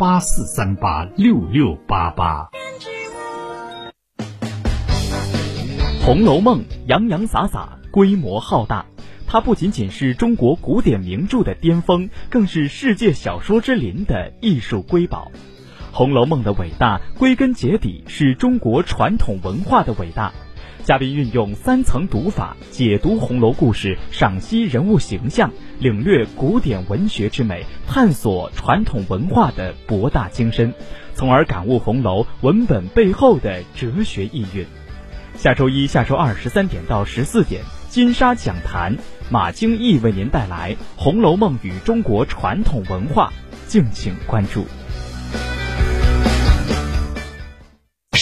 八四三八六六八八。《红楼梦》洋洋洒洒，规模浩大。它不仅仅是中国古典名著的巅峰，更是世界小说之林的艺术瑰宝。《红楼梦》的伟大，归根结底是中国传统文化的伟大。嘉宾运用三层读法解读红楼故事，赏析人物形象，领略古典文学之美，探索传统文化的博大精深，从而感悟红楼文本背后的哲学意蕴。下周一、下周二十三点到十四点，金沙讲坛，马京义为您带来《红楼梦与中国传统文化》，敬请关注。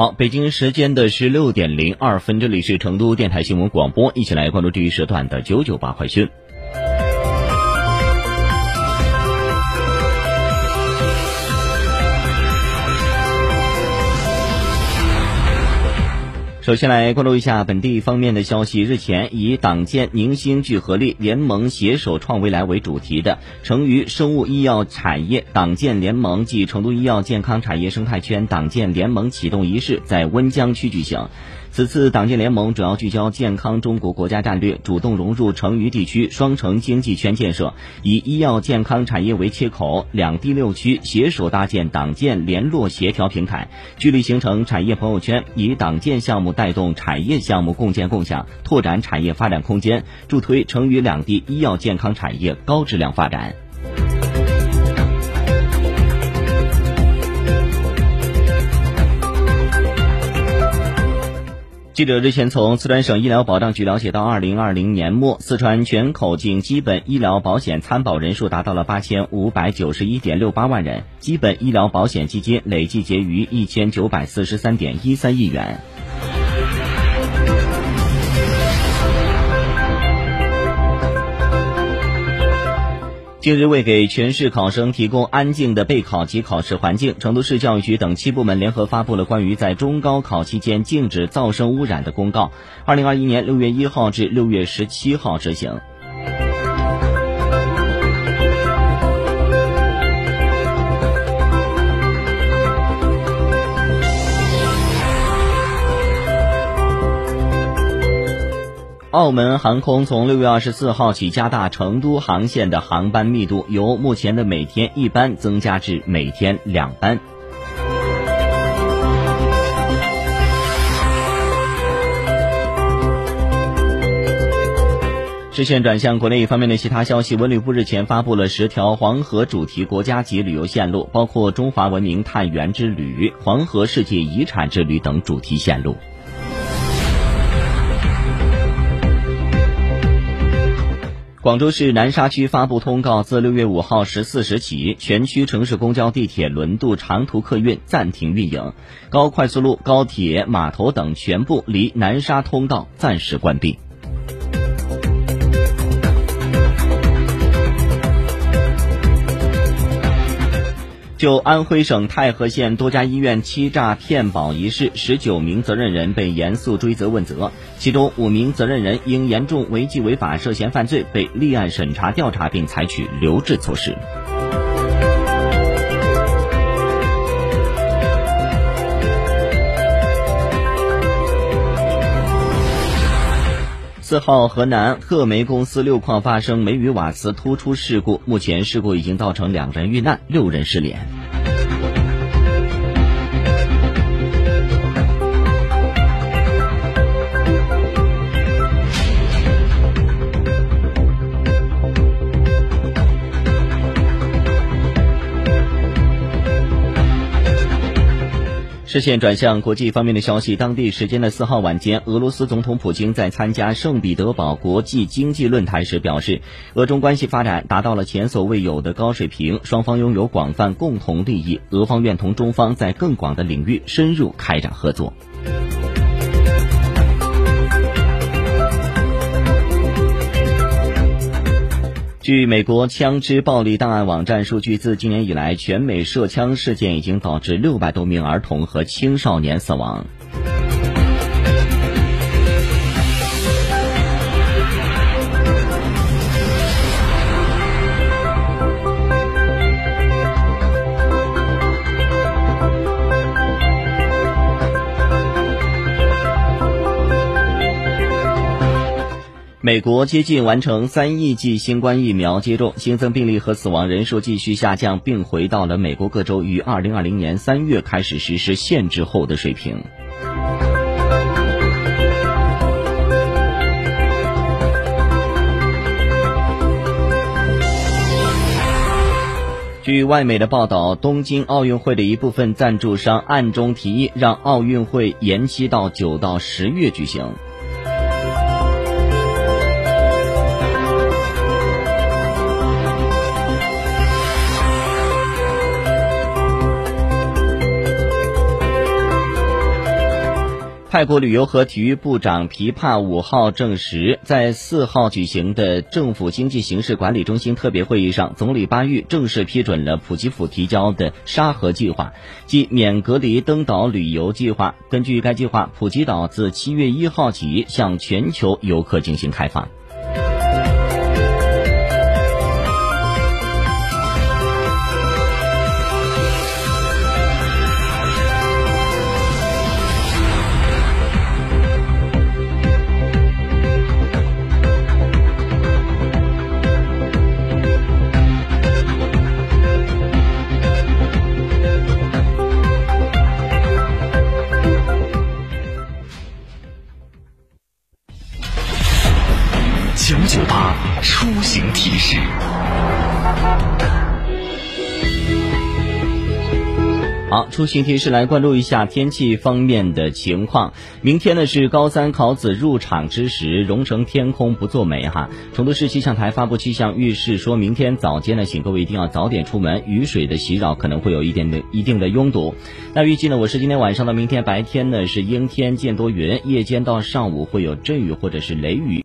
好，北京时间的十六点零二分，这里是成都电台新闻广播，一起来关注这一时段的九九八快讯。首先来关注一下本地方面的消息。日前，以“党建宁心聚合力，联盟携手创未来”为主题的成渝生物医药产业党建联盟暨成都医药健康产业生态圈党建联盟启动仪式在温江区举行。此次党建联盟主要聚焦健康中国国家战略，主动融入成渝地区双城经济圈建设，以医药健康产业为切口，两地六区携手搭建党建联络协调平台，聚力形成产业朋友圈，以党建项目带动产业项目共建共享，拓展产业发展空间，助推成渝两地医药健康产业高质量发展。记者日前从四川省医疗保障局了解到，二零二零年末，四川全口径基本医疗保险参保人数达到了八千五百九十一点六八万人，基本医疗保险基金累计结余一千九百四十三点一三亿元。近日，为给全市考生提供安静的备考及考试环境，成都市教育局等七部门联合发布了关于在中高考期间禁止噪声污染的公告，二零二一年六月一号至六月十七号执行。澳门航空从六月二十四号起加大成都航线的航班密度，由目前的每天一班增加至每天两班。视线转向国内方面的其他消息，文旅部日前发布了十条黄河主题国家级旅游线路，包括中华文明探源之旅、黄河世界遗产之旅等主题线路。广州市南沙区发布通告，自六月五号十四时起，全区城市公交、地铁、轮渡、长途客运暂停运营，高快速路、高铁、码头等全部离南沙通道暂时关闭。就安徽省太和县多家医院欺诈骗保一事，十九名责任人被严肃追责问责，其中五名责任人因严重违纪违法涉嫌犯罪，被立案审查调查并采取留置措施。四号，河南鹤煤公司六矿发生煤与瓦斯突出事故，目前事故已经造成两人遇难，六人失联。视线转向国际方面的消息，当地时间的四号晚间，俄罗斯总统普京在参加圣彼得堡国际经济论坛时表示，俄中关系发展达到了前所未有的高水平，双方拥有广泛共同利益，俄方愿同中方在更广的领域深入开展合作。据美国枪支暴力档案网站数据，自今年以来，全美涉枪事件已经导致六百多名儿童和青少年死亡。美国接近完成三亿剂新冠疫苗接种，新增病例和死亡人数继续下降，并回到了美国各州于二零二零年三月开始实施限制后的水平。据外媒的报道，东京奥运会的一部分赞助商暗中提议让奥运会延期到九到十月举行。泰国旅游和体育部长琵琶五号证实，在四号举行的政府经济形势管理中心特别会议上，总理巴育正式批准了普吉府提交的沙河计划，即免隔离登岛旅游计划。根据该计划，普吉岛自七月一号起向全球游客进行开放。九九八出行提示好，出行提示来关注一下天气方面的情况。明天呢是高三考子入场之时，蓉城天空不作美哈。成都市气象台发布气象预示，说明天早间呢，请各位一定要早点出门，雨水的袭扰可能会有一点的一定的拥堵。那预计呢，我是今天晚上到明天白天呢是阴天见多云，夜间到上午会有阵雨或者是雷雨。